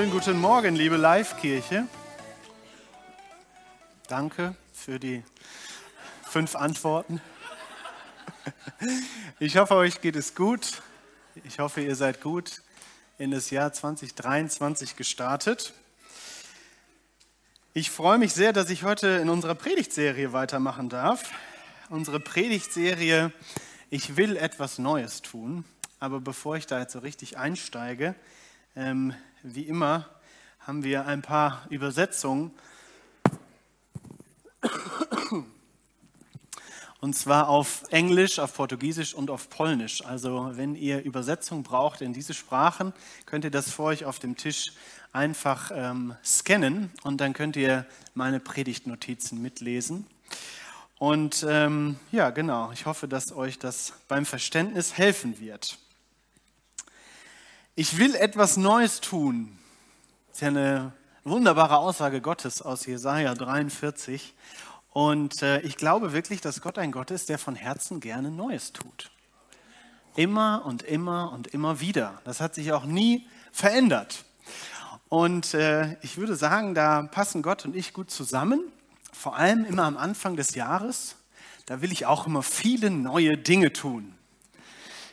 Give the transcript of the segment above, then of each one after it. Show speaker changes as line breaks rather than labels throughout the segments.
Schönen guten Morgen, liebe Live-Kirche. Danke für die fünf Antworten. Ich hoffe, euch geht es gut. Ich hoffe, ihr seid gut in das Jahr 2023 gestartet. Ich freue mich sehr, dass ich heute in unserer Predigtserie weitermachen darf. Unsere Predigtserie Ich will etwas Neues tun. Aber bevor ich da jetzt so richtig einsteige, ähm, wie immer haben wir ein paar Übersetzungen. Und zwar auf Englisch, auf Portugiesisch und auf Polnisch. Also wenn ihr Übersetzung braucht in diese Sprachen, könnt ihr das vor euch auf dem Tisch einfach ähm, scannen und dann könnt ihr meine Predigtnotizen mitlesen. Und ähm, ja, genau, ich hoffe, dass euch das beim Verständnis helfen wird. Ich will etwas Neues tun. Das ist ja eine wunderbare Aussage Gottes aus Jesaja 43. Und äh, ich glaube wirklich, dass Gott ein Gott ist, der von Herzen gerne Neues tut. Immer und immer und immer wieder. Das hat sich auch nie verändert. Und äh, ich würde sagen, da passen Gott und ich gut zusammen. Vor allem immer am Anfang des Jahres. Da will ich auch immer viele neue Dinge tun.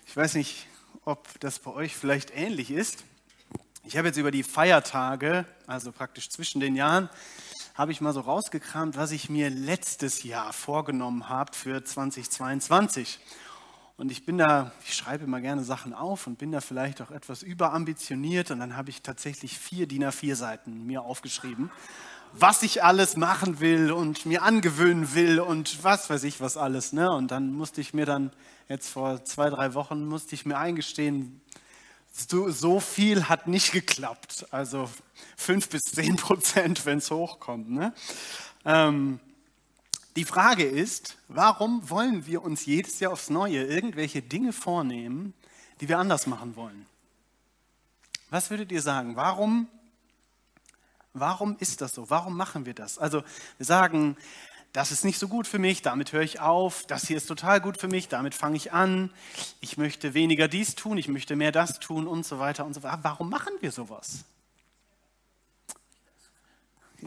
Ich weiß nicht, ob das bei euch vielleicht ähnlich ist. Ich habe jetzt über die Feiertage, also praktisch zwischen den Jahren, habe ich mal so rausgekramt, was ich mir letztes Jahr vorgenommen habe für 2022. Und ich bin da, ich schreibe immer gerne Sachen auf und bin da vielleicht auch etwas überambitioniert. Und dann habe ich tatsächlich vier DIN A4 Seiten mir aufgeschrieben, was ich alles machen will und mir angewöhnen will und was weiß ich was alles. Ne? Und dann musste ich mir dann jetzt vor zwei, drei Wochen musste ich mir eingestehen, so, so viel hat nicht geklappt. Also fünf bis zehn Prozent, wenn es hochkommt. Ne? Ähm, die Frage ist, warum wollen wir uns jedes Jahr aufs Neue irgendwelche Dinge vornehmen, die wir anders machen wollen? Was würdet ihr sagen? Warum, warum ist das so? Warum machen wir das? Also wir sagen, das ist nicht so gut für mich, damit höre ich auf, das hier ist total gut für mich, damit fange ich an, ich möchte weniger dies tun, ich möchte mehr das tun und so weiter und so weiter. Warum machen wir sowas?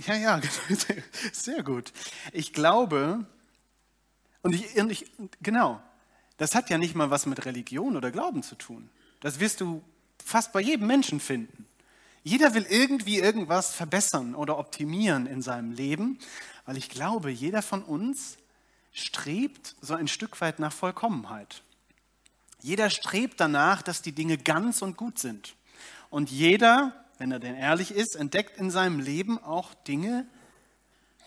Ja, ja, sehr gut. Ich glaube, und ich, und ich, genau, das hat ja nicht mal was mit Religion oder Glauben zu tun. Das wirst du fast bei jedem Menschen finden. Jeder will irgendwie irgendwas verbessern oder optimieren in seinem Leben, weil ich glaube, jeder von uns strebt so ein Stück weit nach Vollkommenheit. Jeder strebt danach, dass die Dinge ganz und gut sind. Und jeder, wenn er denn ehrlich ist, entdeckt in seinem Leben auch Dinge,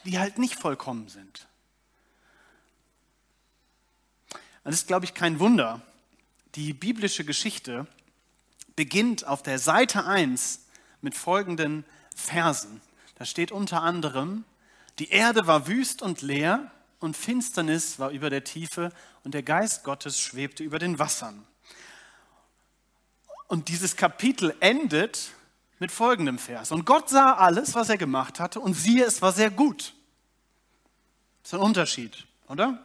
die halt nicht vollkommen sind. Das ist, glaube ich, kein Wunder. Die biblische Geschichte beginnt auf der Seite 1 mit folgenden Versen. Da steht unter anderem, die Erde war wüst und leer und Finsternis war über der Tiefe und der Geist Gottes schwebte über den Wassern. Und dieses Kapitel endet mit folgendem Vers. Und Gott sah alles, was er gemacht hatte, und siehe, es war sehr gut. Das ist ein Unterschied, oder?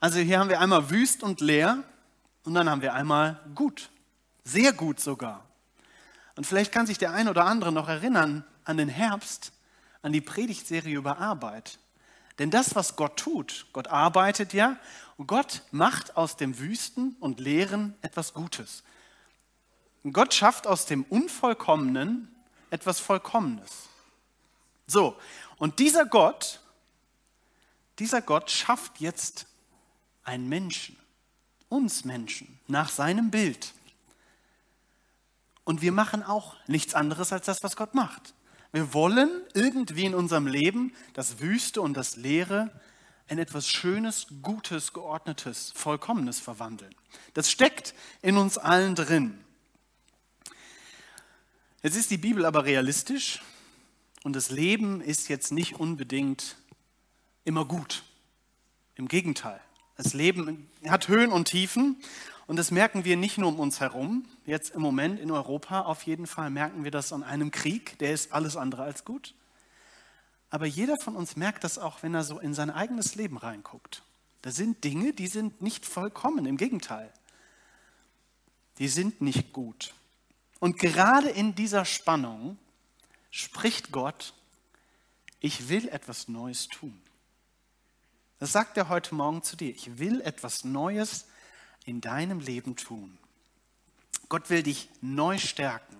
Also hier haben wir einmal wüst und leer und dann haben wir einmal gut. Sehr gut sogar. Und vielleicht kann sich der ein oder andere noch erinnern an den Herbst, an die Predigtserie über Arbeit. Denn das, was Gott tut, Gott arbeitet ja, und Gott macht aus dem Wüsten und Leeren etwas Gutes. Gott schafft aus dem Unvollkommenen etwas Vollkommenes. So, und dieser Gott, dieser Gott schafft jetzt einen Menschen, uns Menschen, nach seinem Bild. Und wir machen auch nichts anderes als das, was Gott macht. Wir wollen irgendwie in unserem Leben das Wüste und das Leere in etwas Schönes, Gutes, Geordnetes, Vollkommenes verwandeln. Das steckt in uns allen drin. Jetzt ist die Bibel aber realistisch und das Leben ist jetzt nicht unbedingt immer gut. Im Gegenteil. Das Leben hat Höhen und Tiefen und das merken wir nicht nur um uns herum, jetzt im Moment in Europa auf jeden Fall merken wir das an einem Krieg, der ist alles andere als gut. Aber jeder von uns merkt das auch, wenn er so in sein eigenes Leben reinguckt. Da sind Dinge, die sind nicht vollkommen, im Gegenteil. Die sind nicht gut. Und gerade in dieser Spannung spricht Gott, ich will etwas Neues tun. Das sagt er heute Morgen zu dir. Ich will etwas Neues in deinem Leben tun. Gott will dich neu stärken.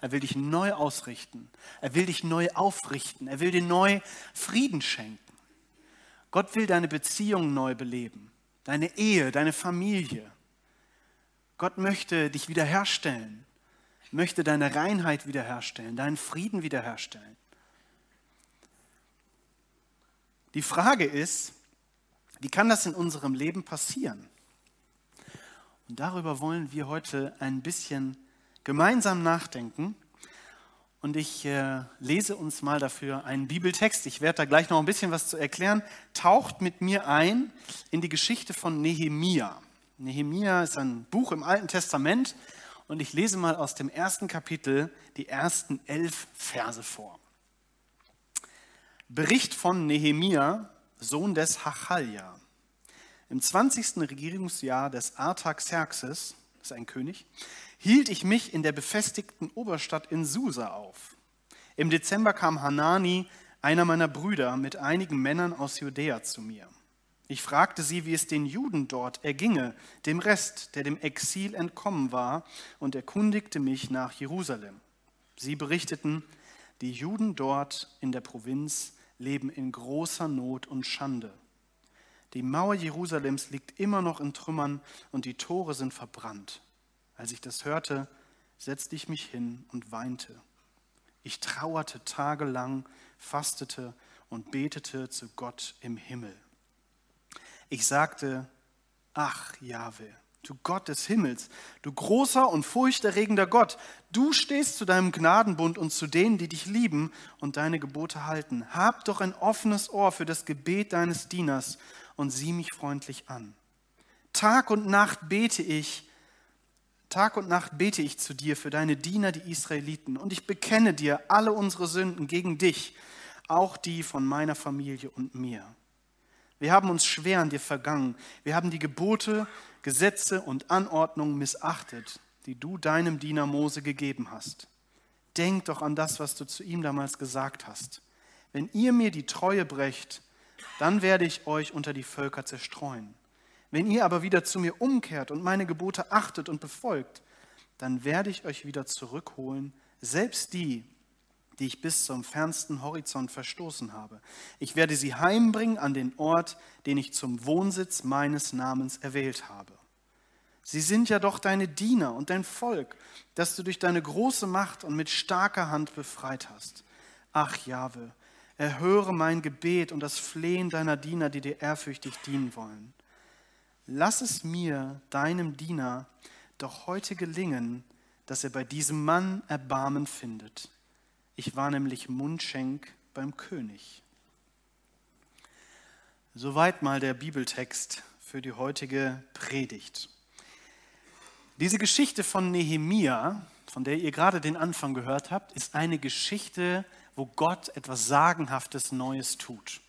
Er will dich neu ausrichten. Er will dich neu aufrichten. Er will dir neu Frieden schenken. Gott will deine Beziehung neu beleben. Deine Ehe, deine Familie. Gott möchte dich wiederherstellen. Möchte deine Reinheit wiederherstellen, deinen Frieden wiederherstellen. Die Frage ist, wie kann das in unserem Leben passieren? Und darüber wollen wir heute ein bisschen gemeinsam nachdenken. Und ich äh, lese uns mal dafür einen Bibeltext. Ich werde da gleich noch ein bisschen was zu erklären. Taucht mit mir ein in die Geschichte von Nehemia. Nehemia ist ein Buch im Alten Testament und ich lese mal aus dem ersten Kapitel die ersten elf Verse vor. Bericht von Nehemia, Sohn des Hachalja. Im 20. Regierungsjahr des Artaxerxes, das ist ein König, hielt ich mich in der befestigten Oberstadt in Susa auf. Im Dezember kam Hanani, einer meiner Brüder, mit einigen Männern aus Judäa zu mir. Ich fragte sie, wie es den Juden dort erginge, dem Rest, der dem Exil entkommen war, und erkundigte mich nach Jerusalem. Sie berichteten, die Juden dort in der Provinz leben in großer Not und Schande. Die Mauer Jerusalems liegt immer noch in Trümmern und die Tore sind verbrannt. Als ich das hörte, setzte ich mich hin und weinte. Ich trauerte tagelang, fastete und betete zu Gott im Himmel. Ich sagte, ach Jahwe, du Gott des Himmels, du großer und furchterregender Gott, du stehst zu deinem Gnadenbund und zu denen, die dich lieben und deine Gebote halten. Hab doch ein offenes Ohr für das Gebet deines Dieners und sieh mich freundlich an. Tag und Nacht bete ich, Tag und Nacht bete ich zu dir für deine Diener, die Israeliten, und ich bekenne dir alle unsere Sünden gegen dich, auch die von meiner Familie und mir. Wir haben uns schwer an dir vergangen. Wir haben die Gebote, Gesetze und Anordnungen missachtet, die du deinem Diener Mose gegeben hast. Denk doch an das, was du zu ihm damals gesagt hast. Wenn ihr mir die Treue brecht, dann werde ich euch unter die Völker zerstreuen. Wenn ihr aber wieder zu mir umkehrt und meine Gebote achtet und befolgt, dann werde ich euch wieder zurückholen, selbst die, die ich bis zum fernsten Horizont verstoßen habe. Ich werde sie heimbringen an den Ort, den ich zum Wohnsitz meines Namens erwählt habe. Sie sind ja doch deine Diener und dein Volk, das du durch deine große Macht und mit starker Hand befreit hast. Ach Jahwe, erhöre mein Gebet und das Flehen deiner Diener, die dir ehrfürchtig dienen wollen. Lass es mir, deinem Diener, doch heute gelingen, dass er bei diesem Mann Erbarmen findet ich war nämlich Mundschenk beim König. Soweit mal der Bibeltext für die heutige Predigt. Diese Geschichte von Nehemia, von der ihr gerade den Anfang gehört habt, ist eine Geschichte, wo Gott etwas Sagenhaftes Neues tut.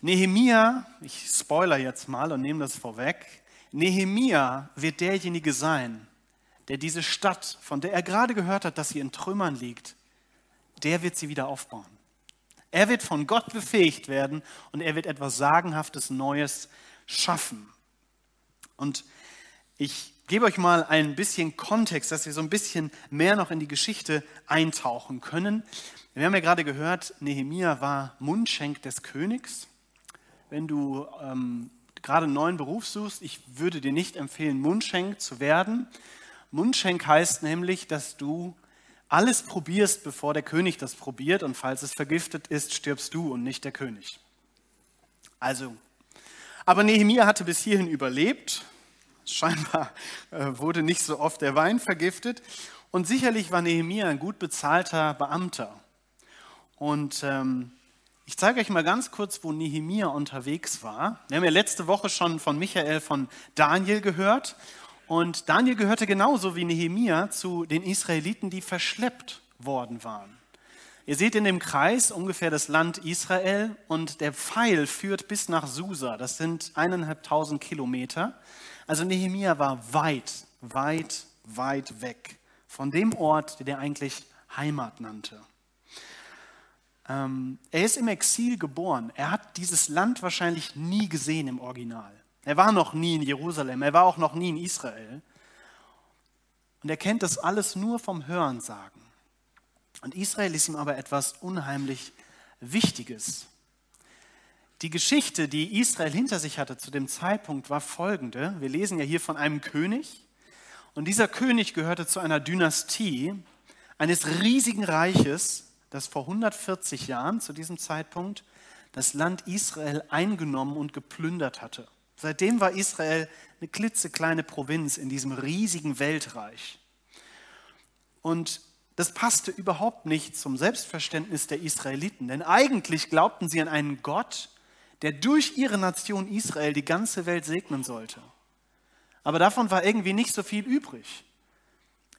Nehemia, ich spoiler jetzt mal und nehme das vorweg, Nehemia wird derjenige sein, der diese Stadt, von der er gerade gehört hat, dass sie in Trümmern liegt, der wird sie wieder aufbauen. Er wird von Gott befähigt werden und er wird etwas Sagenhaftes Neues schaffen. Und ich gebe euch mal ein bisschen Kontext, dass wir so ein bisschen mehr noch in die Geschichte eintauchen können. Wir haben ja gerade gehört, Nehemia war Mundschenk des Königs. Wenn du ähm, gerade einen neuen Beruf suchst, ich würde dir nicht empfehlen, Mundschenk zu werden. Mundschenk heißt nämlich, dass du alles probierst, bevor der König das probiert und falls es vergiftet ist, stirbst du und nicht der König. Also, aber Nehemia hatte bis hierhin überlebt. Scheinbar äh, wurde nicht so oft der Wein vergiftet. Und sicherlich war Nehemia ein gut bezahlter Beamter. Und ähm, ich zeige euch mal ganz kurz, wo Nehemia unterwegs war. Wir haben ja letzte Woche schon von Michael von Daniel gehört. Und Daniel gehörte genauso wie Nehemia zu den Israeliten, die verschleppt worden waren. Ihr seht in dem Kreis ungefähr das Land Israel und der Pfeil führt bis nach Susa. Das sind eineinhalbtausend Kilometer. Also Nehemia war weit, weit, weit weg von dem Ort, den er eigentlich Heimat nannte. Ähm, er ist im Exil geboren. Er hat dieses Land wahrscheinlich nie gesehen im Original. Er war noch nie in Jerusalem, er war auch noch nie in Israel. Und er kennt das alles nur vom Hörensagen. Und Israel ist ihm aber etwas unheimlich Wichtiges. Die Geschichte, die Israel hinter sich hatte zu dem Zeitpunkt, war folgende. Wir lesen ja hier von einem König. Und dieser König gehörte zu einer Dynastie eines riesigen Reiches, das vor 140 Jahren zu diesem Zeitpunkt das Land Israel eingenommen und geplündert hatte. Seitdem war Israel eine klitzekleine Provinz in diesem riesigen Weltreich. Und das passte überhaupt nicht zum Selbstverständnis der Israeliten, denn eigentlich glaubten sie an einen Gott, der durch ihre Nation Israel die ganze Welt segnen sollte. Aber davon war irgendwie nicht so viel übrig.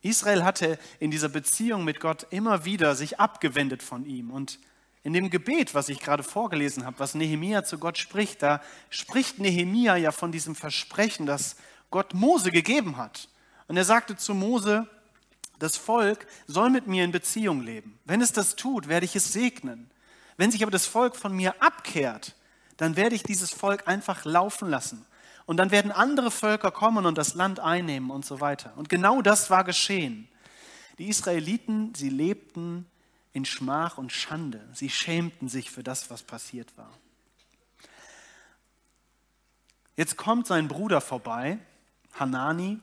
Israel hatte in dieser Beziehung mit Gott immer wieder sich abgewendet von ihm und in dem Gebet, was ich gerade vorgelesen habe, was Nehemia zu Gott spricht, da spricht Nehemia ja von diesem Versprechen, das Gott Mose gegeben hat. Und er sagte zu Mose, das Volk soll mit mir in Beziehung leben. Wenn es das tut, werde ich es segnen. Wenn sich aber das Volk von mir abkehrt, dann werde ich dieses Volk einfach laufen lassen. Und dann werden andere Völker kommen und das Land einnehmen und so weiter. Und genau das war geschehen. Die Israeliten, sie lebten in Schmach und Schande. Sie schämten sich für das, was passiert war. Jetzt kommt sein Bruder vorbei, Hanani,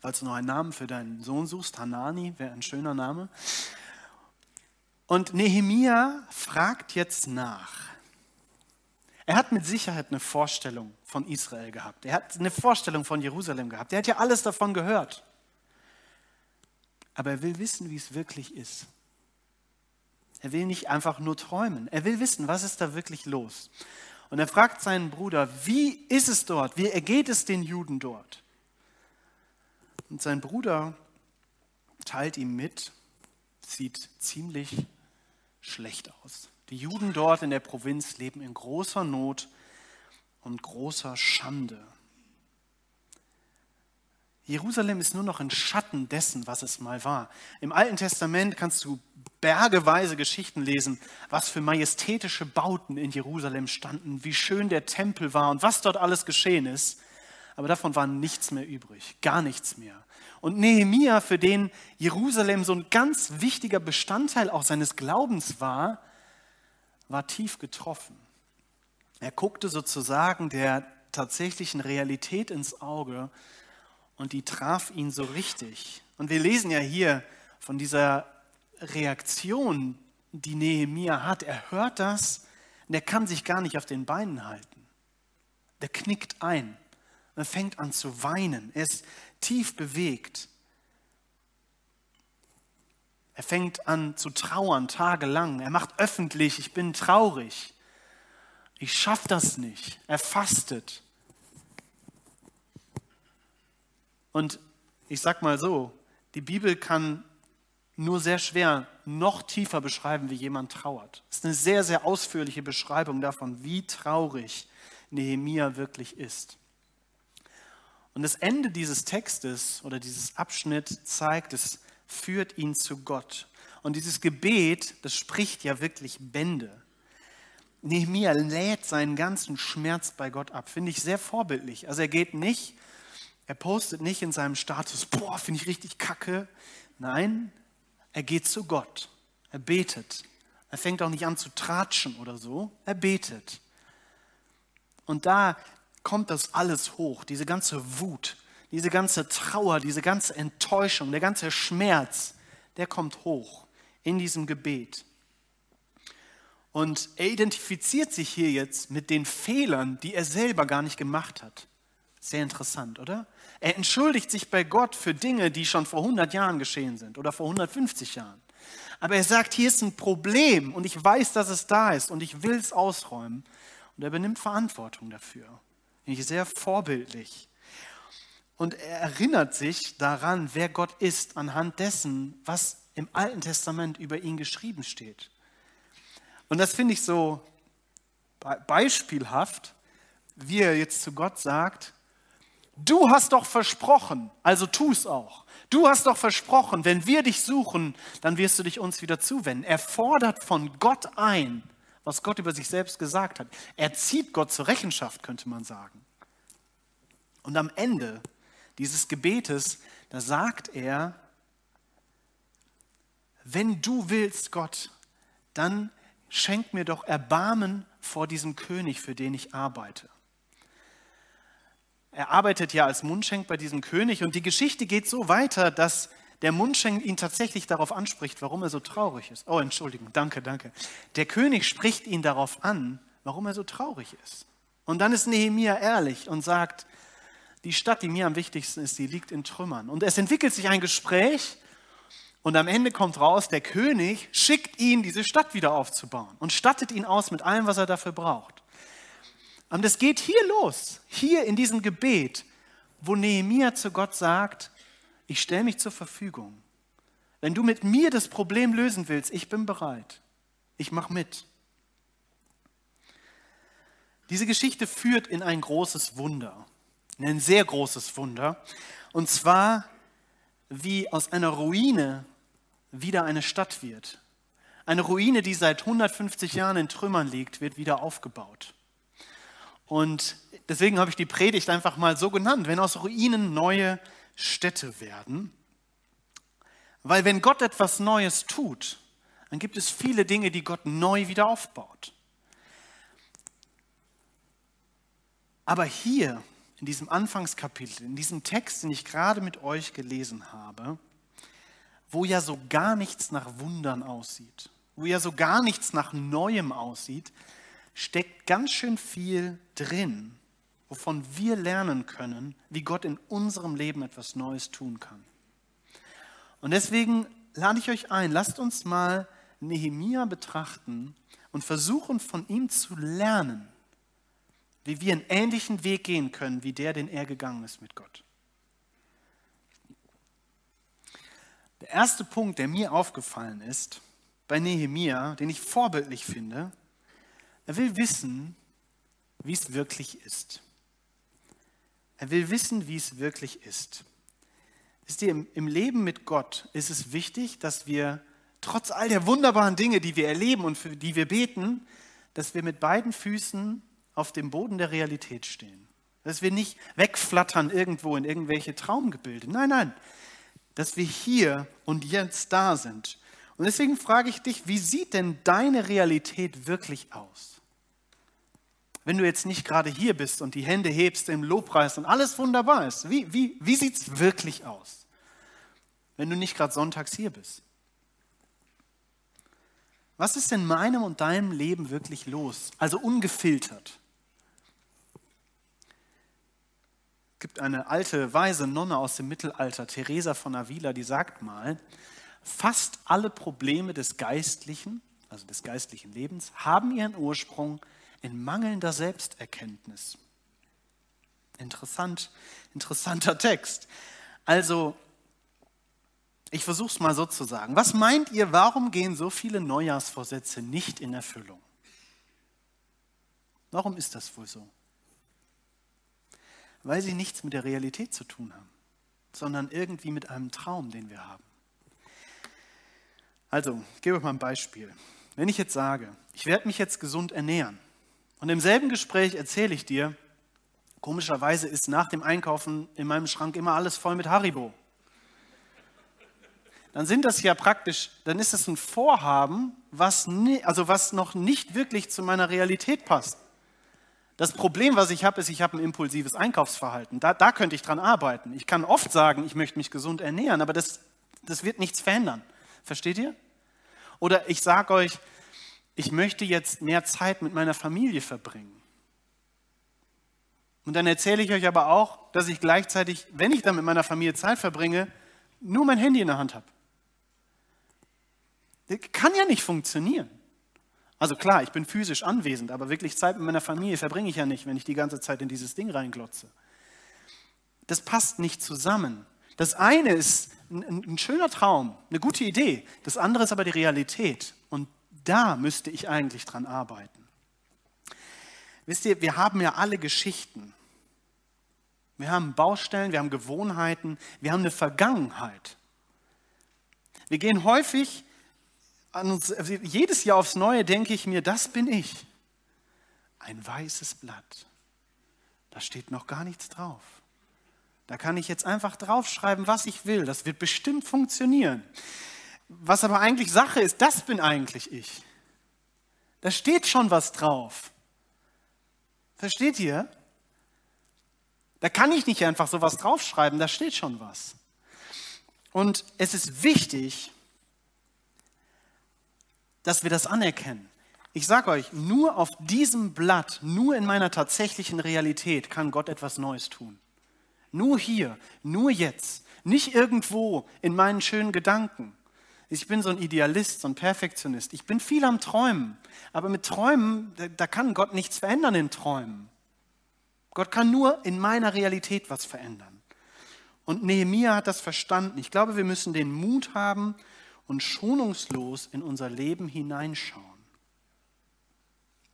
falls du noch einen Namen für deinen Sohn suchst, Hanani wäre ein schöner Name. Und Nehemia fragt jetzt nach. Er hat mit Sicherheit eine Vorstellung von Israel gehabt. Er hat eine Vorstellung von Jerusalem gehabt. Er hat ja alles davon gehört. Aber er will wissen, wie es wirklich ist. Er will nicht einfach nur träumen. Er will wissen, was ist da wirklich los. Und er fragt seinen Bruder, wie ist es dort? Wie ergeht es den Juden dort? Und sein Bruder teilt ihm mit, sieht ziemlich schlecht aus. Die Juden dort in der Provinz leben in großer Not und großer Schande. Jerusalem ist nur noch ein Schatten dessen, was es mal war. Im Alten Testament kannst du bergeweise Geschichten lesen, was für majestätische Bauten in Jerusalem standen, wie schön der Tempel war und was dort alles geschehen ist. Aber davon war nichts mehr übrig, gar nichts mehr. Und Nehemia, für den Jerusalem so ein ganz wichtiger Bestandteil auch seines Glaubens war, war tief getroffen. Er guckte sozusagen der tatsächlichen Realität ins Auge und die traf ihn so richtig. Und wir lesen ja hier von dieser Reaktion, die Nehemia hat. Er hört das und er kann sich gar nicht auf den Beinen halten. Der knickt ein. Er fängt an zu weinen. Er ist tief bewegt. Er fängt an zu trauern tagelang. Er macht öffentlich, ich bin traurig. Ich schaffe das nicht. Er fastet. Und ich sag mal so, die Bibel kann nur sehr schwer noch tiefer beschreiben, wie jemand trauert. Es ist eine sehr, sehr ausführliche Beschreibung davon, wie traurig Nehemia wirklich ist. Und das Ende dieses Textes oder dieses Abschnitt zeigt, es führt ihn zu Gott. Und dieses Gebet, das spricht ja wirklich Bände. Nehemia lädt seinen ganzen Schmerz bei Gott ab. Finde ich sehr vorbildlich. Also er geht nicht, er postet nicht in seinem Status, boah, finde ich richtig kacke. Nein, er geht zu Gott. Er betet. Er fängt auch nicht an zu tratschen oder so. Er betet. Und da kommt das alles hoch, diese ganze Wut, diese ganze Trauer, diese ganze Enttäuschung, der ganze Schmerz, der kommt hoch in diesem Gebet. Und er identifiziert sich hier jetzt mit den Fehlern, die er selber gar nicht gemacht hat. Sehr interessant, oder? Er entschuldigt sich bei Gott für Dinge, die schon vor 100 Jahren geschehen sind oder vor 150 Jahren. Aber er sagt, hier ist ein Problem und ich weiß, dass es da ist und ich will es ausräumen. Und er benimmt Verantwortung dafür. Sehr vorbildlich. Und er erinnert sich daran, wer Gott ist, anhand dessen, was im Alten Testament über ihn geschrieben steht. Und das finde ich so beispielhaft, wie er jetzt zu Gott sagt, du hast doch versprochen, also tu es auch. Du hast doch versprochen, wenn wir dich suchen, dann wirst du dich uns wieder zuwenden. Er fordert von Gott ein, was Gott über sich selbst gesagt hat. Er zieht Gott zur Rechenschaft, könnte man sagen. Und am Ende dieses Gebetes, da sagt er, wenn du willst, Gott, dann schenk mir doch Erbarmen vor diesem König, für den ich arbeite. Er arbeitet ja als Mundschenk bei diesem König und die Geschichte geht so weiter, dass der Mundschenk ihn tatsächlich darauf anspricht, warum er so traurig ist. Oh, Entschuldigung, danke, danke. Der König spricht ihn darauf an, warum er so traurig ist. Und dann ist Nehemia ehrlich und sagt, die Stadt, die mir am wichtigsten ist, die liegt in Trümmern. Und es entwickelt sich ein Gespräch und am Ende kommt raus, der König schickt ihn, diese Stadt wieder aufzubauen und stattet ihn aus mit allem, was er dafür braucht. Und es geht hier los, hier in diesem Gebet, wo Nehemia zu Gott sagt, ich stelle mich zur Verfügung. Wenn du mit mir das Problem lösen willst, ich bin bereit. Ich mache mit. Diese Geschichte führt in ein großes Wunder, in ein sehr großes Wunder. Und zwar, wie aus einer Ruine wieder eine Stadt wird. Eine Ruine, die seit 150 Jahren in Trümmern liegt, wird wieder aufgebaut. Und deswegen habe ich die Predigt einfach mal so genannt, wenn aus Ruinen neue Städte werden. Weil wenn Gott etwas Neues tut, dann gibt es viele Dinge, die Gott neu wieder aufbaut. Aber hier, in diesem Anfangskapitel, in diesem Text, den ich gerade mit euch gelesen habe, wo ja so gar nichts nach Wundern aussieht, wo ja so gar nichts nach Neuem aussieht, steckt ganz schön viel drin, wovon wir lernen können, wie Gott in unserem Leben etwas Neues tun kann. Und deswegen lade ich euch ein, lasst uns mal Nehemia betrachten und versuchen von ihm zu lernen, wie wir einen ähnlichen Weg gehen können, wie der, den er gegangen ist mit Gott. Der erste Punkt, der mir aufgefallen ist bei Nehemia, den ich vorbildlich finde, er will wissen, wie es wirklich ist. Er will wissen, wie es wirklich ist. Ist dir im Leben mit Gott ist es wichtig, dass wir trotz all der wunderbaren Dinge, die wir erleben und für die wir beten, dass wir mit beiden Füßen auf dem Boden der Realität stehen. Dass wir nicht wegflattern irgendwo in irgendwelche Traumgebilde. Nein, nein. Dass wir hier und jetzt da sind. Und deswegen frage ich dich, wie sieht denn deine Realität wirklich aus? Wenn du jetzt nicht gerade hier bist und die Hände hebst im Lobpreis und alles wunderbar ist? Wie, wie, wie sieht es wirklich aus, wenn du nicht gerade sonntags hier bist? Was ist in meinem und deinem Leben wirklich los? Also ungefiltert. Es gibt eine alte, weise Nonne aus dem Mittelalter, Teresa von Avila, die sagt mal, fast alle Probleme des Geistlichen, also des geistlichen Lebens, haben ihren Ursprung in mangelnder Selbsterkenntnis. Interessant, interessanter Text. Also, ich versuche es mal so zu sagen. Was meint ihr, warum gehen so viele Neujahrsvorsätze nicht in Erfüllung? Warum ist das wohl so? Weil sie nichts mit der Realität zu tun haben, sondern irgendwie mit einem Traum, den wir haben. Also, ich gebe euch mal ein Beispiel. Wenn ich jetzt sage, ich werde mich jetzt gesund ernähren, und im selben Gespräch erzähle ich dir, komischerweise ist nach dem Einkaufen in meinem Schrank immer alles voll mit Haribo. Dann sind das ja praktisch, dann ist das ein Vorhaben, was, nie, also was noch nicht wirklich zu meiner Realität passt. Das Problem, was ich habe, ist, ich habe ein impulsives Einkaufsverhalten. Da, da könnte ich dran arbeiten. Ich kann oft sagen, ich möchte mich gesund ernähren, aber das, das wird nichts verändern. Versteht ihr? Oder ich sage euch, ich möchte jetzt mehr Zeit mit meiner Familie verbringen. Und dann erzähle ich euch aber auch, dass ich gleichzeitig, wenn ich dann mit meiner Familie Zeit verbringe, nur mein Handy in der Hand habe. Das kann ja nicht funktionieren. Also klar, ich bin physisch anwesend, aber wirklich Zeit mit meiner Familie verbringe ich ja nicht, wenn ich die ganze Zeit in dieses Ding reinglotze. Das passt nicht zusammen. Das eine ist ein, ein schöner Traum, eine gute Idee. Das andere ist aber die Realität. Und da müsste ich eigentlich dran arbeiten. Wisst ihr, wir haben ja alle Geschichten. Wir haben Baustellen, wir haben Gewohnheiten, wir haben eine Vergangenheit. Wir gehen häufig an uns, also jedes Jahr aufs Neue denke ich mir, das bin ich. Ein weißes Blatt. Da steht noch gar nichts drauf. Da kann ich jetzt einfach draufschreiben, was ich will. Das wird bestimmt funktionieren. Was aber eigentlich Sache ist, das bin eigentlich ich. Da steht schon was drauf. Versteht ihr? Da kann ich nicht einfach so was draufschreiben, da steht schon was. Und es ist wichtig, dass wir das anerkennen. Ich sage euch, nur auf diesem Blatt, nur in meiner tatsächlichen Realität kann Gott etwas Neues tun. Nur hier, nur jetzt, nicht irgendwo in meinen schönen Gedanken. Ich bin so ein Idealist, so ein Perfektionist. Ich bin viel am Träumen. Aber mit Träumen, da kann Gott nichts verändern in Träumen. Gott kann nur in meiner Realität was verändern. Und Nehemiah hat das verstanden. Ich glaube, wir müssen den Mut haben und schonungslos in unser Leben hineinschauen.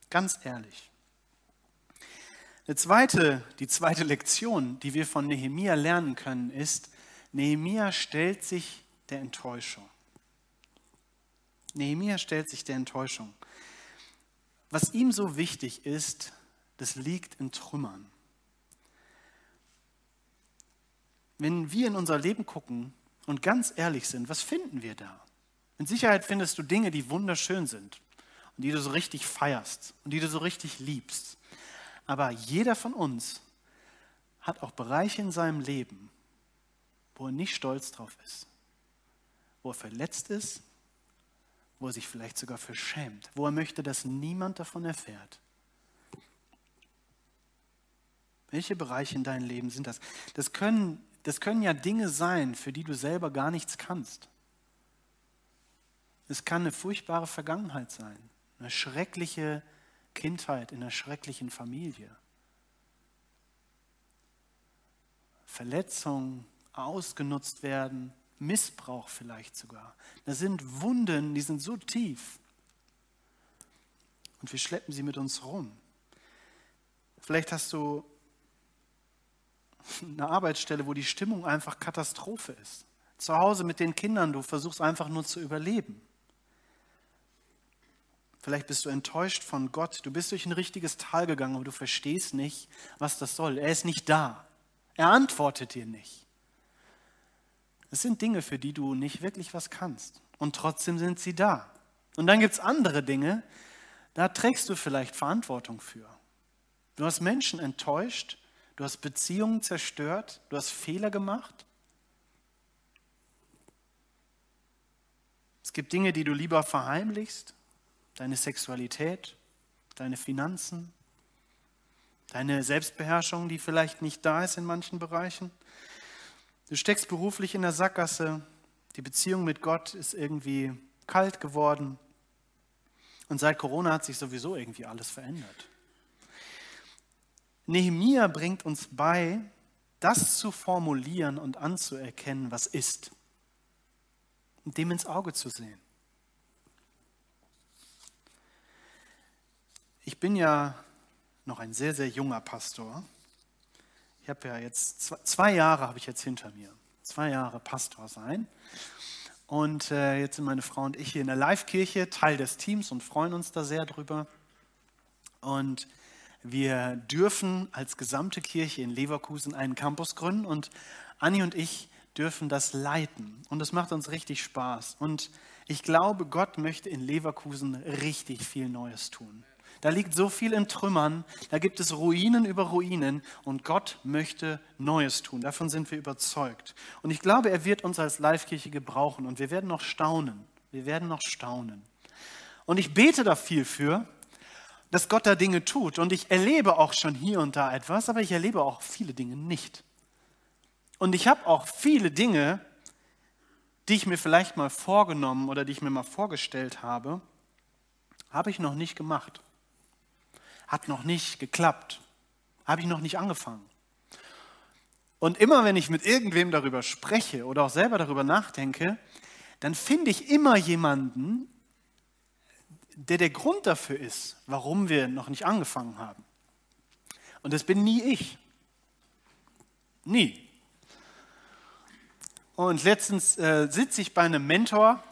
Ganz ehrlich. Eine zweite, die zweite Lektion, die wir von Nehemia lernen können, ist, Nehemia stellt sich der Enttäuschung. Nehemia stellt sich der Enttäuschung. Was ihm so wichtig ist, das liegt in Trümmern. Wenn wir in unser Leben gucken und ganz ehrlich sind, was finden wir da? Mit Sicherheit findest du Dinge, die wunderschön sind und die du so richtig feierst und die du so richtig liebst. Aber jeder von uns hat auch Bereiche in seinem Leben, wo er nicht stolz drauf ist, wo er verletzt ist, wo er sich vielleicht sogar für schämt, wo er möchte, dass niemand davon erfährt. Welche Bereiche in deinem Leben sind das? Das können, das können ja Dinge sein, für die du selber gar nichts kannst. Es kann eine furchtbare Vergangenheit sein, eine schreckliche Kindheit in einer schrecklichen Familie. Verletzung, ausgenutzt werden, Missbrauch vielleicht sogar. Das sind Wunden, die sind so tief. Und wir schleppen sie mit uns rum. Vielleicht hast du eine Arbeitsstelle, wo die Stimmung einfach Katastrophe ist. Zu Hause mit den Kindern, du versuchst einfach nur zu überleben. Vielleicht bist du enttäuscht von Gott. Du bist durch ein richtiges Tal gegangen, aber du verstehst nicht, was das soll. Er ist nicht da. Er antwortet dir nicht. Es sind Dinge, für die du nicht wirklich was kannst. Und trotzdem sind sie da. Und dann gibt es andere Dinge, da trägst du vielleicht Verantwortung für. Du hast Menschen enttäuscht, du hast Beziehungen zerstört, du hast Fehler gemacht. Es gibt Dinge, die du lieber verheimlichst deine Sexualität, deine Finanzen, deine Selbstbeherrschung, die vielleicht nicht da ist in manchen Bereichen. Du steckst beruflich in der Sackgasse, die Beziehung mit Gott ist irgendwie kalt geworden und seit Corona hat sich sowieso irgendwie alles verändert. Nehemia bringt uns bei, das zu formulieren und anzuerkennen, was ist, und dem ins Auge zu sehen. Ich bin ja noch ein sehr, sehr junger Pastor. Ich habe ja jetzt zwei, zwei Jahre habe ich jetzt hinter mir. Zwei Jahre Pastor sein. Und äh, jetzt sind meine Frau und ich hier in der Live-Kirche, Teil des Teams und freuen uns da sehr drüber. Und wir dürfen als gesamte Kirche in Leverkusen einen Campus gründen und Anni und ich dürfen das leiten. Und es macht uns richtig Spaß. Und ich glaube, Gott möchte in Leverkusen richtig viel Neues tun. Da liegt so viel in Trümmern, da gibt es Ruinen über Ruinen und Gott möchte Neues tun. Davon sind wir überzeugt. Und ich glaube, er wird uns als Live-Kirche gebrauchen und wir werden noch staunen. Wir werden noch staunen. Und ich bete da viel für, dass Gott da Dinge tut. Und ich erlebe auch schon hier und da etwas, aber ich erlebe auch viele Dinge nicht. Und ich habe auch viele Dinge, die ich mir vielleicht mal vorgenommen oder die ich mir mal vorgestellt habe, habe ich noch nicht gemacht hat noch nicht geklappt, habe ich noch nicht angefangen. Und immer wenn ich mit irgendwem darüber spreche oder auch selber darüber nachdenke, dann finde ich immer jemanden, der der Grund dafür ist, warum wir noch nicht angefangen haben. Und das bin nie ich. Nie. Und letztens äh, sitze ich bei einem Mentor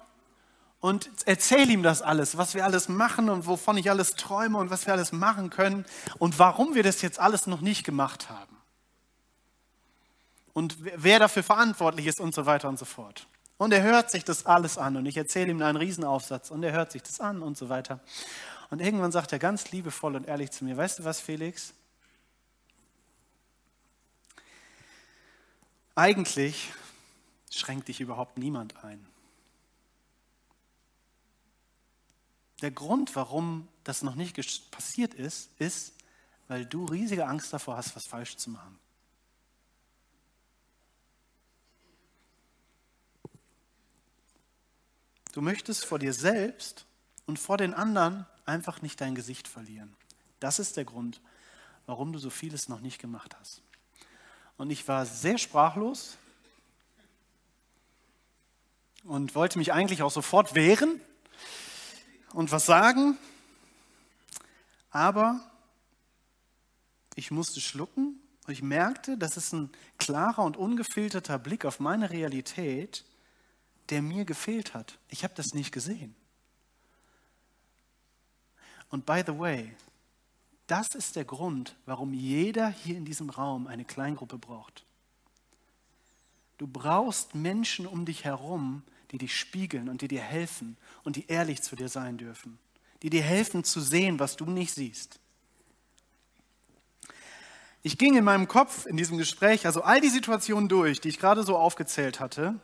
und erzähle ihm das alles, was wir alles machen und wovon ich alles träume und was wir alles machen können und warum wir das jetzt alles noch nicht gemacht haben. Und wer dafür verantwortlich ist und so weiter und so fort. Und er hört sich das alles an und ich erzähle ihm einen Riesenaufsatz und er hört sich das an und so weiter. Und irgendwann sagt er ganz liebevoll und ehrlich zu mir, weißt du was, Felix? Eigentlich schränkt dich überhaupt niemand ein. Der Grund, warum das noch nicht passiert ist, ist, weil du riesige Angst davor hast, was falsch zu machen. Du möchtest vor dir selbst und vor den anderen einfach nicht dein Gesicht verlieren. Das ist der Grund, warum du so vieles noch nicht gemacht hast. Und ich war sehr sprachlos und wollte mich eigentlich auch sofort wehren, und was sagen, aber ich musste schlucken und ich merkte, das ist ein klarer und ungefilterter Blick auf meine Realität, der mir gefehlt hat. Ich habe das nicht gesehen. Und by the way, das ist der Grund, warum jeder hier in diesem Raum eine Kleingruppe braucht. Du brauchst Menschen um dich herum, die dich spiegeln und die dir helfen und die ehrlich zu dir sein dürfen, die dir helfen zu sehen, was du nicht siehst. Ich ging in meinem Kopf in diesem Gespräch also all die Situationen durch, die ich gerade so aufgezählt hatte.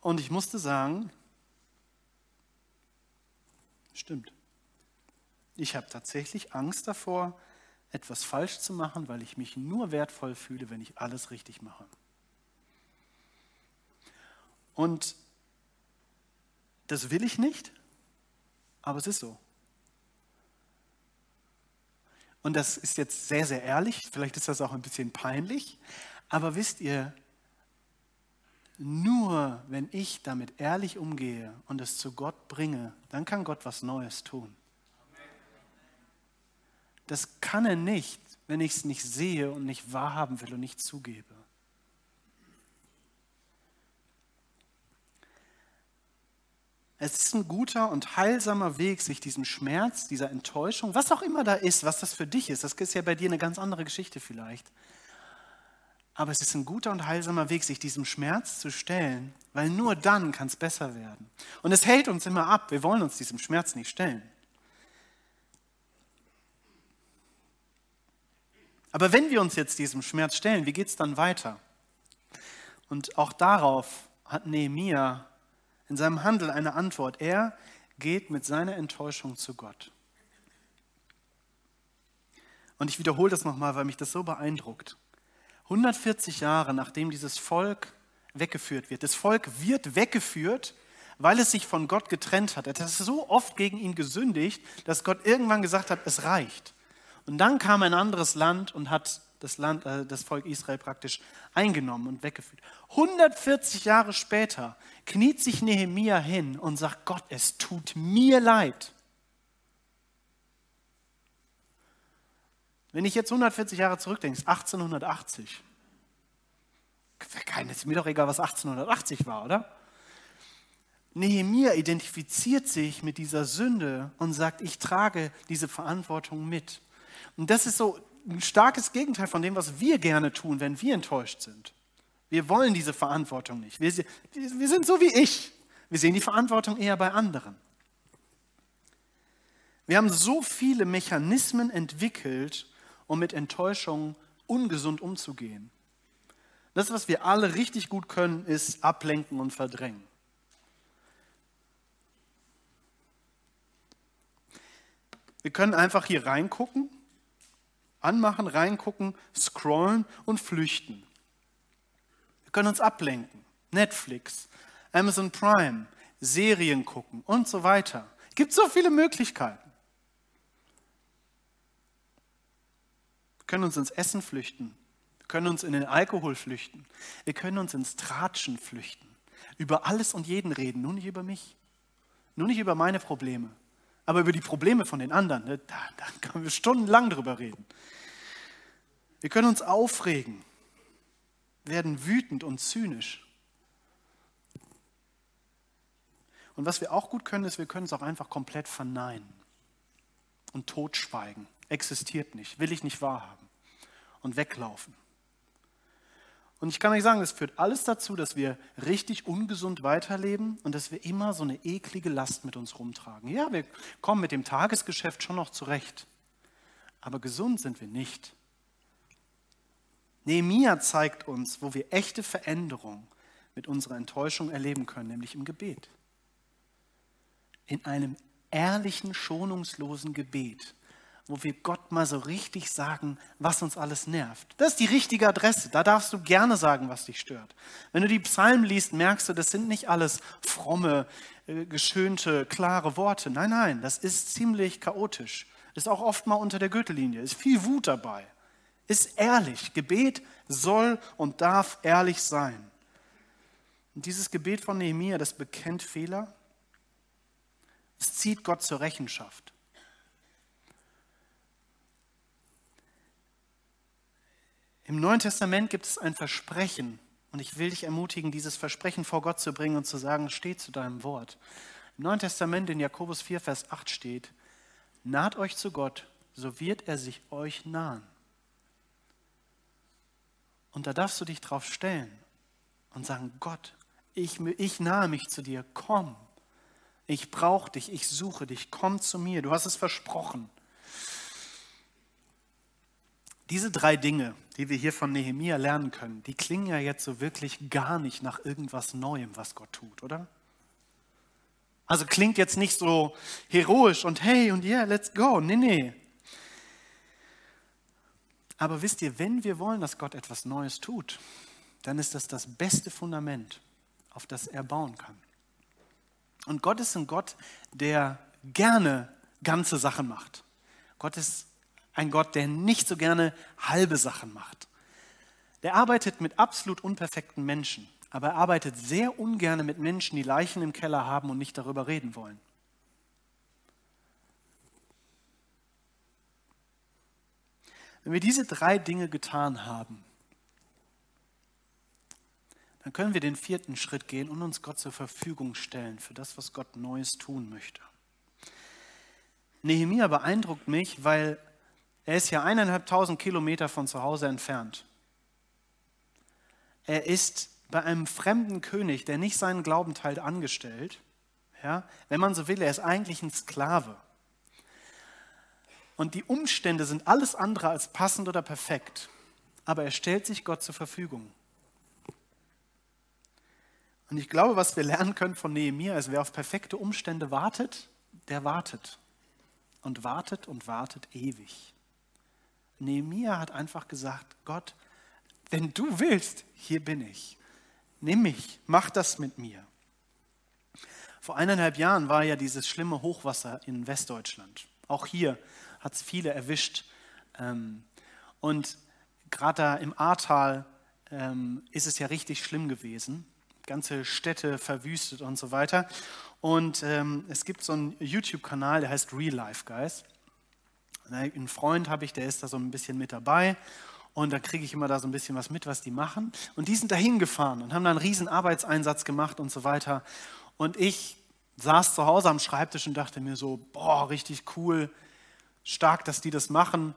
Und ich musste sagen, stimmt. Ich habe tatsächlich Angst davor, etwas falsch zu machen, weil ich mich nur wertvoll fühle, wenn ich alles richtig mache. Und das will ich nicht, aber es ist so. Und das ist jetzt sehr, sehr ehrlich, vielleicht ist das auch ein bisschen peinlich, aber wisst ihr, nur wenn ich damit ehrlich umgehe und es zu Gott bringe, dann kann Gott was Neues tun. Das kann er nicht, wenn ich es nicht sehe und nicht wahrhaben will und nicht zugebe. Es ist ein guter und heilsamer Weg, sich diesem Schmerz, dieser Enttäuschung, was auch immer da ist, was das für dich ist, das ist ja bei dir eine ganz andere Geschichte vielleicht. Aber es ist ein guter und heilsamer Weg, sich diesem Schmerz zu stellen, weil nur dann kann es besser werden. Und es hält uns immer ab. Wir wollen uns diesem Schmerz nicht stellen. Aber wenn wir uns jetzt diesem Schmerz stellen, wie geht es dann weiter? Und auch darauf hat Nehemiah in seinem Handeln eine Antwort. Er geht mit seiner Enttäuschung zu Gott. Und ich wiederhole das nochmal, weil mich das so beeindruckt. 140 Jahre nachdem dieses Volk weggeführt wird. Das Volk wird weggeführt, weil es sich von Gott getrennt hat. Es hat so oft gegen ihn gesündigt, dass Gott irgendwann gesagt hat, es reicht. Und dann kam ein anderes Land und hat das, Land, äh, das Volk Israel praktisch eingenommen und weggeführt. 140 Jahre später kniet sich Nehemia hin und sagt, Gott, es tut mir leid. Wenn ich jetzt 140 Jahre zurückdenke, 1880. Ist mir doch egal, was 1880 war, oder? Nehemia identifiziert sich mit dieser Sünde und sagt, ich trage diese Verantwortung mit. Und das ist so ein starkes Gegenteil von dem, was wir gerne tun, wenn wir enttäuscht sind. Wir wollen diese Verantwortung nicht. Wir, wir sind so wie ich. Wir sehen die Verantwortung eher bei anderen. Wir haben so viele Mechanismen entwickelt, um mit Enttäuschung ungesund umzugehen. Das, was wir alle richtig gut können, ist ablenken und verdrängen. Wir können einfach hier reingucken Anmachen, reingucken, scrollen und flüchten. Wir können uns ablenken. Netflix, Amazon Prime, Serien gucken und so weiter. Es gibt so viele Möglichkeiten. Wir können uns ins Essen flüchten. Wir können uns in den Alkohol flüchten. Wir können uns ins Tratschen flüchten. Über alles und jeden reden, nur nicht über mich. Nur nicht über meine Probleme. Aber über die Probleme von den anderen, ne, da, da können wir stundenlang drüber reden. Wir können uns aufregen, werden wütend und zynisch. Und was wir auch gut können, ist, wir können es auch einfach komplett verneinen und totschweigen. Existiert nicht, will ich nicht wahrhaben und weglaufen. Und ich kann euch sagen, das führt alles dazu, dass wir richtig ungesund weiterleben und dass wir immer so eine eklige Last mit uns rumtragen. Ja, wir kommen mit dem Tagesgeschäft schon noch zurecht, aber gesund sind wir nicht. Nehemia zeigt uns, wo wir echte Veränderung mit unserer Enttäuschung erleben können, nämlich im Gebet in einem ehrlichen, schonungslosen Gebet, wo wir Gott mal so richtig sagen, was uns alles nervt. Das ist die richtige Adresse. Da darfst du gerne sagen, was dich stört. Wenn du die Psalmen liest, merkst du, das sind nicht alles fromme, äh, geschönte, klare Worte. Nein, nein, das ist ziemlich chaotisch. Ist auch oft mal unter der Gürtellinie. Ist viel Wut dabei. Ist ehrlich. Gebet soll und darf ehrlich sein. Und dieses Gebet von Nehemiah, das bekennt Fehler, es zieht Gott zur Rechenschaft. Im Neuen Testament gibt es ein Versprechen und ich will dich ermutigen, dieses Versprechen vor Gott zu bringen und zu sagen, steh zu deinem Wort. Im Neuen Testament in Jakobus 4, Vers 8 steht, naht euch zu Gott, so wird er sich euch nahen. Und da darfst du dich drauf stellen und sagen, Gott, ich, ich nahe mich zu dir, komm. Ich brauche dich, ich suche dich, komm zu mir, du hast es versprochen. Diese drei Dinge, die wir hier von Nehemia lernen können, die klingen ja jetzt so wirklich gar nicht nach irgendwas Neuem, was Gott tut, oder? Also klingt jetzt nicht so heroisch und hey und yeah, let's go. Nee, nee. Aber wisst ihr, wenn wir wollen, dass Gott etwas Neues tut, dann ist das das beste Fundament, auf das er bauen kann. Und Gott ist ein Gott, der gerne ganze Sachen macht. Gott ist ein Gott, der nicht so gerne halbe Sachen macht. Der arbeitet mit absolut unperfekten Menschen, aber er arbeitet sehr ungern mit Menschen, die Leichen im Keller haben und nicht darüber reden wollen. Wenn wir diese drei Dinge getan haben, dann können wir den vierten Schritt gehen und uns Gott zur Verfügung stellen für das, was Gott Neues tun möchte. Nehemia beeindruckt mich, weil er ist ja eineinhalbtausend Kilometer von zu Hause entfernt. Er ist bei einem fremden König, der nicht seinen Glauben teilt, angestellt. Ja, wenn man so will, er ist eigentlich ein Sklave. Und die Umstände sind alles andere als passend oder perfekt. Aber er stellt sich Gott zur Verfügung. Und ich glaube, was wir lernen können von Nehemiah ist, wer auf perfekte Umstände wartet, der wartet. Und wartet und wartet ewig. Nehemiah hat einfach gesagt, Gott, wenn du willst, hier bin ich. Nimm mich, mach das mit mir. Vor eineinhalb Jahren war ja dieses schlimme Hochwasser in Westdeutschland. Auch hier hat es viele erwischt. Ähm, und gerade da im Ahrtal ähm, ist es ja richtig schlimm gewesen ganze Städte verwüstet und so weiter. Und ähm, es gibt so einen YouTube-Kanal, der heißt Real Life Guys. Einen Freund habe ich, der ist da so ein bisschen mit dabei. Und da kriege ich immer da so ein bisschen was mit, was die machen. Und die sind da hingefahren und haben da einen riesen Arbeitseinsatz gemacht und so weiter. Und ich saß zu Hause am Schreibtisch und dachte mir so, boah, richtig cool, stark, dass die das machen.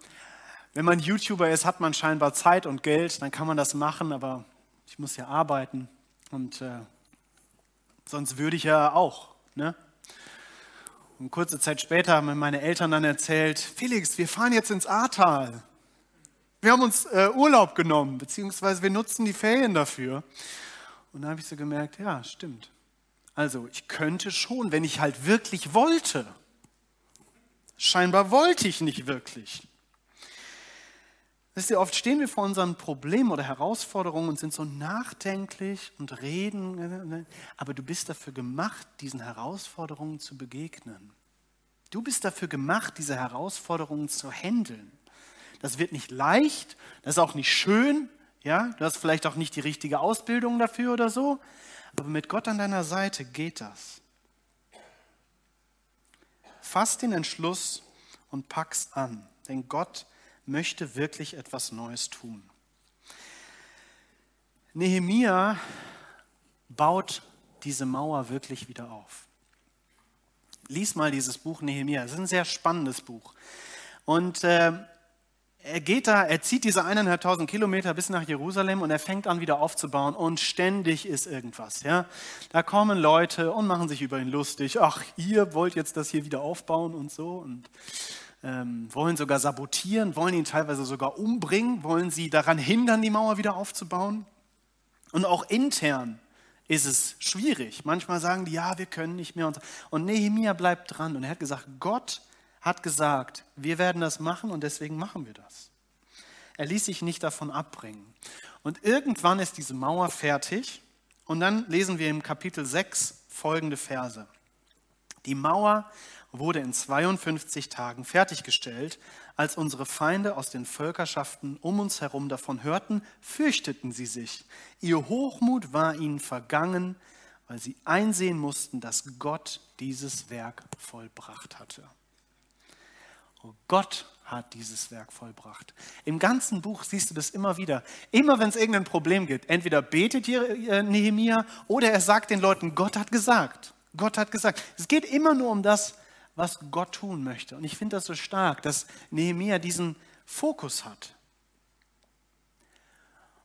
Wenn man YouTuber ist, hat man scheinbar Zeit und Geld, dann kann man das machen, aber ich muss ja arbeiten. Und äh, sonst würde ich ja auch. Ne? Und kurze Zeit später haben mir meine Eltern dann erzählt, Felix, wir fahren jetzt ins Ahrtal. Wir haben uns äh, Urlaub genommen, beziehungsweise wir nutzen die Ferien dafür. Und dann habe ich so gemerkt, ja, stimmt. Also ich könnte schon, wenn ich halt wirklich wollte. Scheinbar wollte ich nicht wirklich. Wisst ihr, oft stehen wir vor unseren Problemen oder Herausforderungen und sind so nachdenklich und reden, aber du bist dafür gemacht, diesen Herausforderungen zu begegnen. Du bist dafür gemacht, diese Herausforderungen zu handeln. Das wird nicht leicht, das ist auch nicht schön, ja, du hast vielleicht auch nicht die richtige Ausbildung dafür oder so, aber mit Gott an deiner Seite geht das. Fass den Entschluss und pack's an, denn Gott möchte wirklich etwas Neues tun. Nehemia baut diese Mauer wirklich wieder auf. Lies mal dieses Buch Nehemia. Es ist ein sehr spannendes Buch. Und äh, er geht da, er zieht diese eineinhalbtausend Kilometer bis nach Jerusalem und er fängt an wieder aufzubauen und ständig ist irgendwas. Ja? Da kommen Leute und machen sich über ihn lustig. Ach, ihr wollt jetzt das hier wieder aufbauen und so und ähm, wollen sogar sabotieren, wollen ihn teilweise sogar umbringen, wollen sie daran hindern, die Mauer wieder aufzubauen. Und auch intern ist es schwierig. Manchmal sagen die, ja, wir können nicht mehr. Und Nehemia bleibt dran und er hat gesagt, Gott hat gesagt, wir werden das machen und deswegen machen wir das. Er ließ sich nicht davon abbringen. Und irgendwann ist diese Mauer fertig und dann lesen wir im Kapitel 6 folgende Verse. Die Mauer wurde in 52 Tagen fertiggestellt. Als unsere Feinde aus den Völkerschaften um uns herum davon hörten, fürchteten sie sich. Ihr Hochmut war ihnen vergangen, weil sie einsehen mussten, dass Gott dieses Werk vollbracht hatte. Oh, Gott hat dieses Werk vollbracht. Im ganzen Buch siehst du das immer wieder. Immer wenn es irgendein Problem gibt, entweder betet äh, Nehemia oder er sagt den Leuten, Gott hat gesagt. Gott hat gesagt. Es geht immer nur um das, was Gott tun möchte. Und ich finde das so stark, dass Nehemia diesen Fokus hat.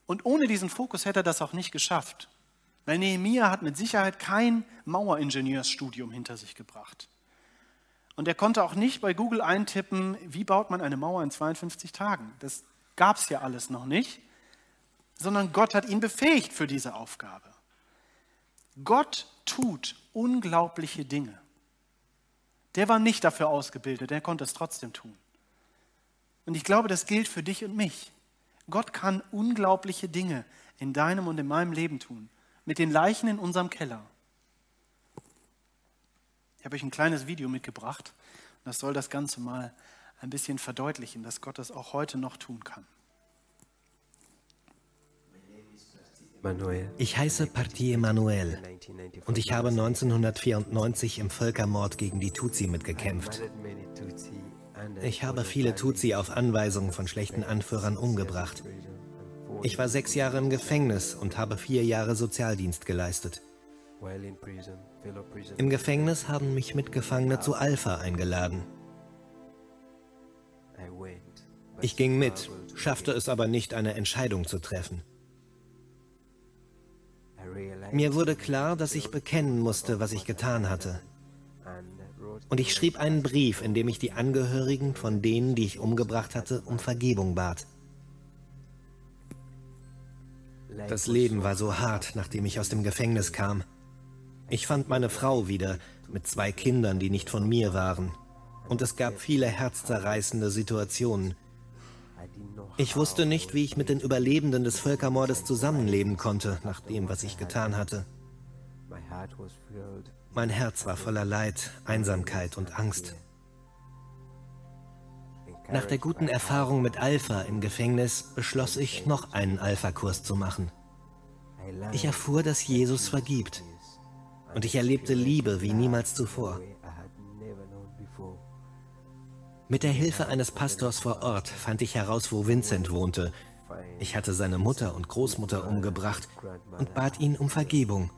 Und ohne diesen Fokus hätte er das auch nicht geschafft. Weil Nehemia hat mit Sicherheit kein Maueringenieursstudium hinter sich gebracht. Und er konnte auch nicht bei Google eintippen, wie baut man eine Mauer in 52 Tagen. Das gab es ja alles noch nicht, sondern Gott hat ihn befähigt für diese Aufgabe. Gott tut unglaubliche Dinge. Der war nicht dafür ausgebildet, der konnte es trotzdem tun. Und ich glaube, das gilt für dich und mich. Gott kann unglaubliche Dinge in deinem und in meinem Leben tun. Mit den Leichen in unserem Keller habe euch ein kleines Video mitgebracht. Das soll das Ganze mal ein bisschen verdeutlichen, dass Gott das auch heute noch tun kann.
Ich heiße Parti Emanuel und ich habe 1994 im Völkermord gegen die Tutsi mitgekämpft. Ich habe viele Tutsi auf Anweisung von schlechten Anführern umgebracht. Ich war sechs Jahre im Gefängnis und habe vier Jahre Sozialdienst geleistet. Im Gefängnis haben mich Mitgefangene zu Alpha eingeladen. Ich ging mit, schaffte es aber nicht, eine Entscheidung zu treffen. Mir wurde klar, dass ich bekennen musste, was ich getan hatte. Und ich schrieb einen Brief, in dem ich die Angehörigen von denen, die ich umgebracht hatte, um Vergebung bat. Das Leben war so hart, nachdem ich aus dem Gefängnis kam. Ich fand meine Frau wieder mit zwei Kindern, die nicht von mir waren. Und es gab viele herzzerreißende Situationen. Ich wusste nicht, wie ich mit den Überlebenden des Völkermordes zusammenleben konnte, nach dem, was ich getan hatte. Mein Herz war voller Leid, Einsamkeit und Angst. Nach der guten Erfahrung mit Alpha im Gefängnis beschloss ich, noch einen Alpha-Kurs zu machen. Ich erfuhr, dass Jesus vergibt und ich erlebte Liebe wie niemals zuvor. Mit der Hilfe eines Pastors vor Ort fand ich heraus, wo Vincent wohnte. Ich hatte seine Mutter und Großmutter umgebracht und bat ihn um Vergebung.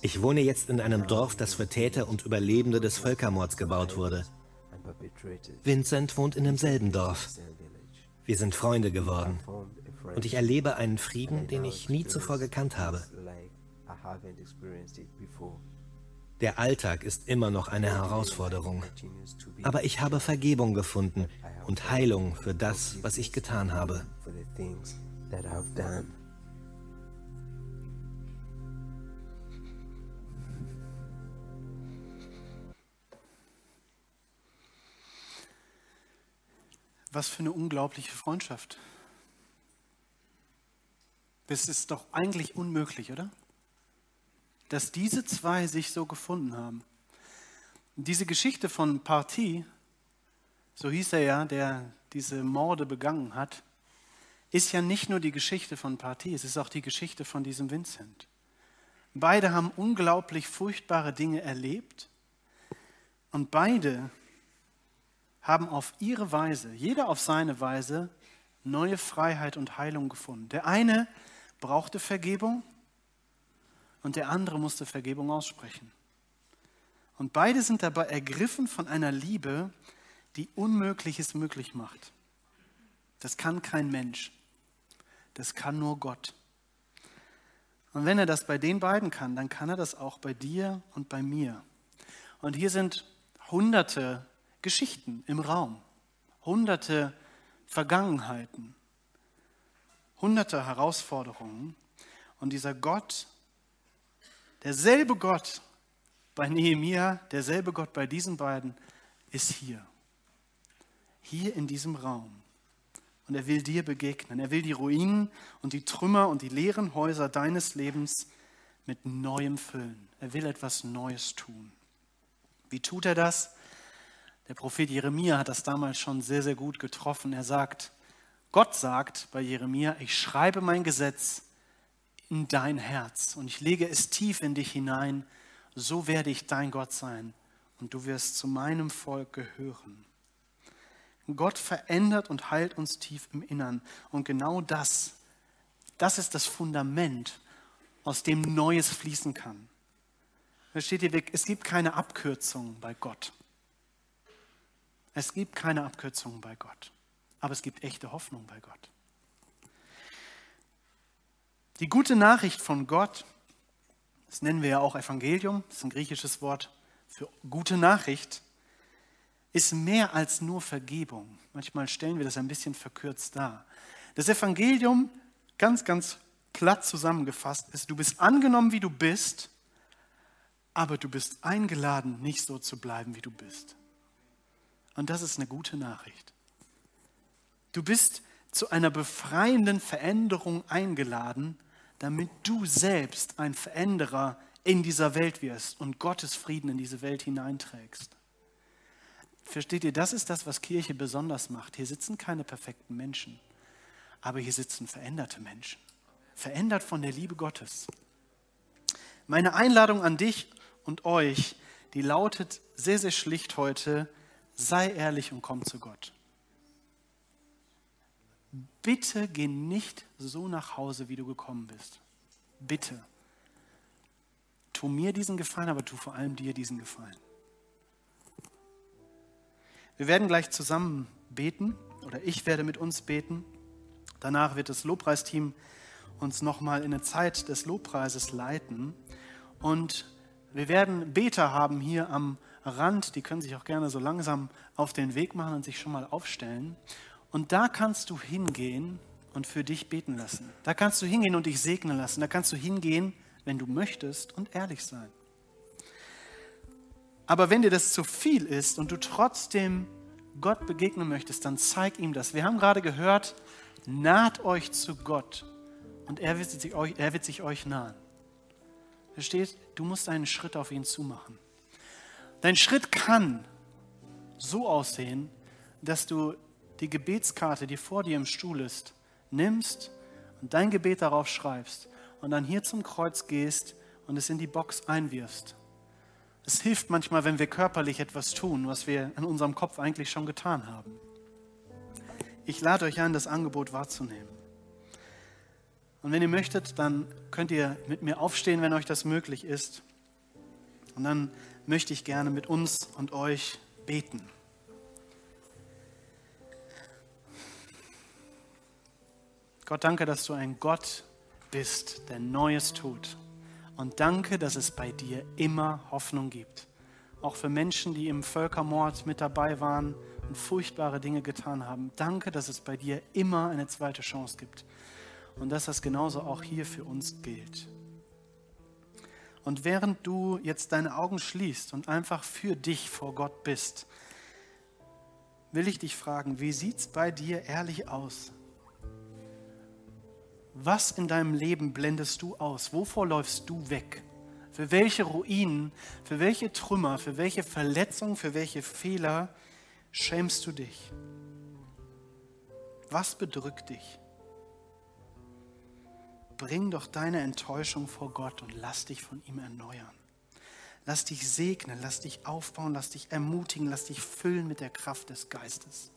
Ich wohne jetzt in einem Dorf, das für Täter und Überlebende des Völkermords gebaut wurde. Vincent wohnt in demselben Dorf. Wir sind Freunde geworden. Und ich erlebe einen Frieden, den ich nie zuvor gekannt habe. Der Alltag ist immer noch eine Herausforderung. Aber ich habe Vergebung gefunden und Heilung für das, was ich getan habe.
Was für eine unglaubliche Freundschaft. Das ist doch eigentlich unmöglich, oder? Dass diese zwei sich so gefunden haben. diese Geschichte von Partie, so hieß er ja, der diese Morde begangen hat, ist ja nicht nur die Geschichte von Partie, es ist auch die Geschichte von diesem Vincent. Beide haben unglaublich furchtbare Dinge erlebt und beide haben auf ihre Weise, jeder auf seine Weise, neue Freiheit und Heilung gefunden. Der eine brauchte Vergebung und der andere musste Vergebung aussprechen. Und beide sind dabei ergriffen von einer Liebe, die Unmögliches möglich macht. Das kann kein Mensch. Das kann nur Gott. Und wenn er das bei den beiden kann, dann kann er das auch bei dir und bei mir. Und hier sind hunderte Geschichten im Raum, hunderte Vergangenheiten, hunderte Herausforderungen. Und dieser Gott, derselbe Gott bei Nehemia, derselbe Gott bei diesen beiden, ist hier. Hier in diesem Raum. Und er will dir begegnen. Er will die Ruinen und die Trümmer und die leeren Häuser deines Lebens mit Neuem füllen. Er will etwas Neues tun. Wie tut er das? Der Prophet Jeremia hat das damals schon sehr, sehr gut getroffen. Er sagt, Gott sagt bei Jeremia, ich schreibe mein Gesetz in dein Herz und ich lege es tief in dich hinein, so werde ich dein Gott sein und du wirst zu meinem Volk gehören. Gott verändert und heilt uns tief im Innern. Und genau das, das ist das Fundament, aus dem Neues fließen kann. Versteht ihr, es gibt keine Abkürzungen bei Gott. Es gibt keine Abkürzungen bei Gott. Aber es gibt echte Hoffnung bei Gott. Die gute Nachricht von Gott, das nennen wir ja auch Evangelium, das ist ein griechisches Wort für gute Nachricht, ist mehr als nur Vergebung. Manchmal stellen wir das ein bisschen verkürzt dar. Das Evangelium, ganz, ganz platt zusammengefasst, ist, du bist angenommen, wie du bist, aber du bist eingeladen, nicht so zu bleiben, wie du bist. Und das ist eine gute Nachricht. Du bist zu einer befreienden Veränderung eingeladen, damit du selbst ein Veränderer in dieser Welt wirst und Gottes Frieden in diese Welt hineinträgst. Versteht ihr, das ist das, was Kirche besonders macht. Hier sitzen keine perfekten Menschen, aber hier sitzen veränderte Menschen. Verändert von der Liebe Gottes. Meine Einladung an dich und euch, die lautet sehr, sehr schlicht heute, sei ehrlich und komm zu Gott. Bitte geh nicht so nach Hause, wie du gekommen bist. Bitte. Tu mir diesen Gefallen, aber tu vor allem dir diesen Gefallen. Wir werden gleich zusammen beten oder ich werde mit uns beten. Danach wird das Lobpreisteam uns nochmal in eine Zeit des Lobpreises leiten. Und wir werden Beter haben hier am Rand, die können sich auch gerne so langsam auf den Weg machen und sich schon mal aufstellen. Und da kannst du hingehen und für dich beten lassen. Da kannst du hingehen und dich segnen lassen. Da kannst du hingehen, wenn du möchtest und ehrlich sein. Aber wenn dir das zu viel ist und du trotzdem Gott begegnen möchtest, dann zeig ihm das. Wir haben gerade gehört, naht euch zu Gott und er wird sich euch, er wird sich euch nahen. Versteht? Du musst einen Schritt auf ihn zumachen. Dein Schritt kann so aussehen, dass du die Gebetskarte, die vor dir im Stuhl ist, nimmst und dein Gebet darauf schreibst und dann hier zum Kreuz gehst und es in die Box einwirfst. Es hilft manchmal, wenn wir körperlich etwas tun, was wir in unserem Kopf eigentlich schon getan haben. Ich lade euch ein, das Angebot wahrzunehmen. Und wenn ihr möchtet, dann könnt ihr mit mir aufstehen, wenn euch das möglich ist. Und dann möchte ich gerne mit uns und euch beten. Gott, danke, dass du ein Gott bist, der Neues tut. Und danke, dass es bei dir immer Hoffnung gibt. Auch für Menschen, die im Völkermord mit dabei waren und furchtbare Dinge getan haben. Danke, dass es bei dir immer eine zweite Chance gibt. Und dass das genauso auch hier für uns gilt. Und während du jetzt deine Augen schließt und einfach für dich vor Gott bist, will ich dich fragen, wie sieht es bei dir ehrlich aus? Was in deinem Leben blendest du aus? Wovor läufst du weg? Für welche Ruinen, für welche Trümmer, für welche Verletzungen, für welche Fehler schämst du dich? Was bedrückt dich? Bring doch deine Enttäuschung vor Gott und lass dich von ihm erneuern. Lass dich segnen, lass dich aufbauen, lass dich ermutigen, lass dich füllen mit der Kraft des Geistes.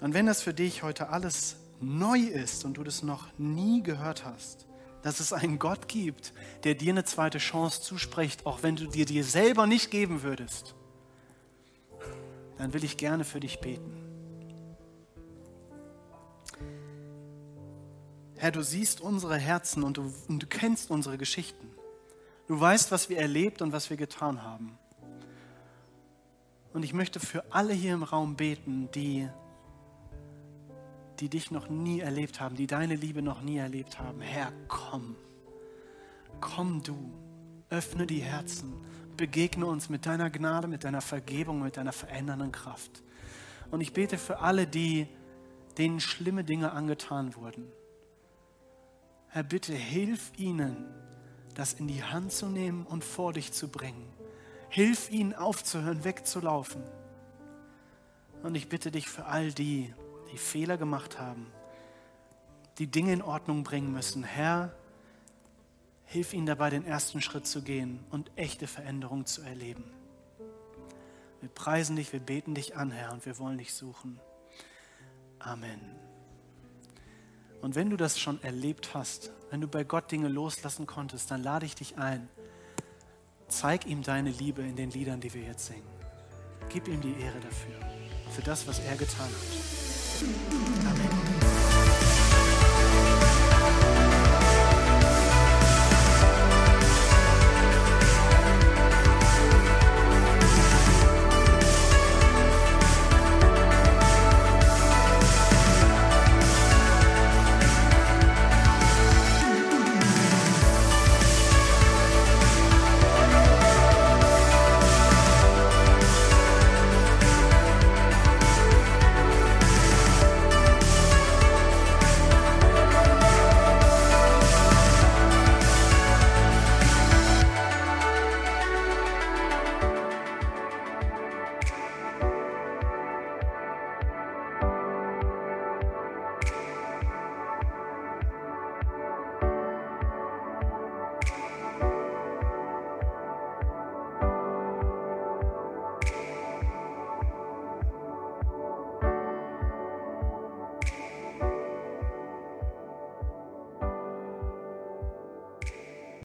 Und wenn das für dich heute alles neu ist und du das noch nie gehört hast, dass es einen Gott gibt, der dir eine zweite Chance zuspricht, auch wenn du dir dir selber nicht geben würdest, dann will ich gerne für dich beten. Herr, du siehst unsere Herzen und du, und du kennst unsere Geschichten. Du weißt, was wir erlebt und was wir getan haben. Und ich möchte für alle hier im Raum beten, die, die dich noch nie erlebt haben, die deine Liebe noch nie erlebt haben. Herr, komm. Komm du. Öffne die Herzen. Begegne uns mit deiner Gnade, mit deiner Vergebung, mit deiner verändernden Kraft. Und ich bete für alle, die, denen schlimme Dinge angetan wurden. Herr, bitte hilf ihnen, das in die Hand zu nehmen und vor dich zu bringen. Hilf ihnen aufzuhören, wegzulaufen. Und ich bitte dich für all die, die Fehler gemacht haben, die Dinge in Ordnung bringen müssen. Herr, hilf ihnen dabei, den ersten Schritt zu gehen und echte Veränderung zu erleben. Wir preisen dich, wir beten dich an, Herr, und wir wollen dich suchen. Amen. Und wenn du das schon erlebt hast, wenn du bei Gott Dinge loslassen konntest, dann lade ich dich ein. Zeig ihm deine Liebe in den Liedern, die wir jetzt singen. Gib ihm die Ehre dafür, für das, was er getan hat. Amen.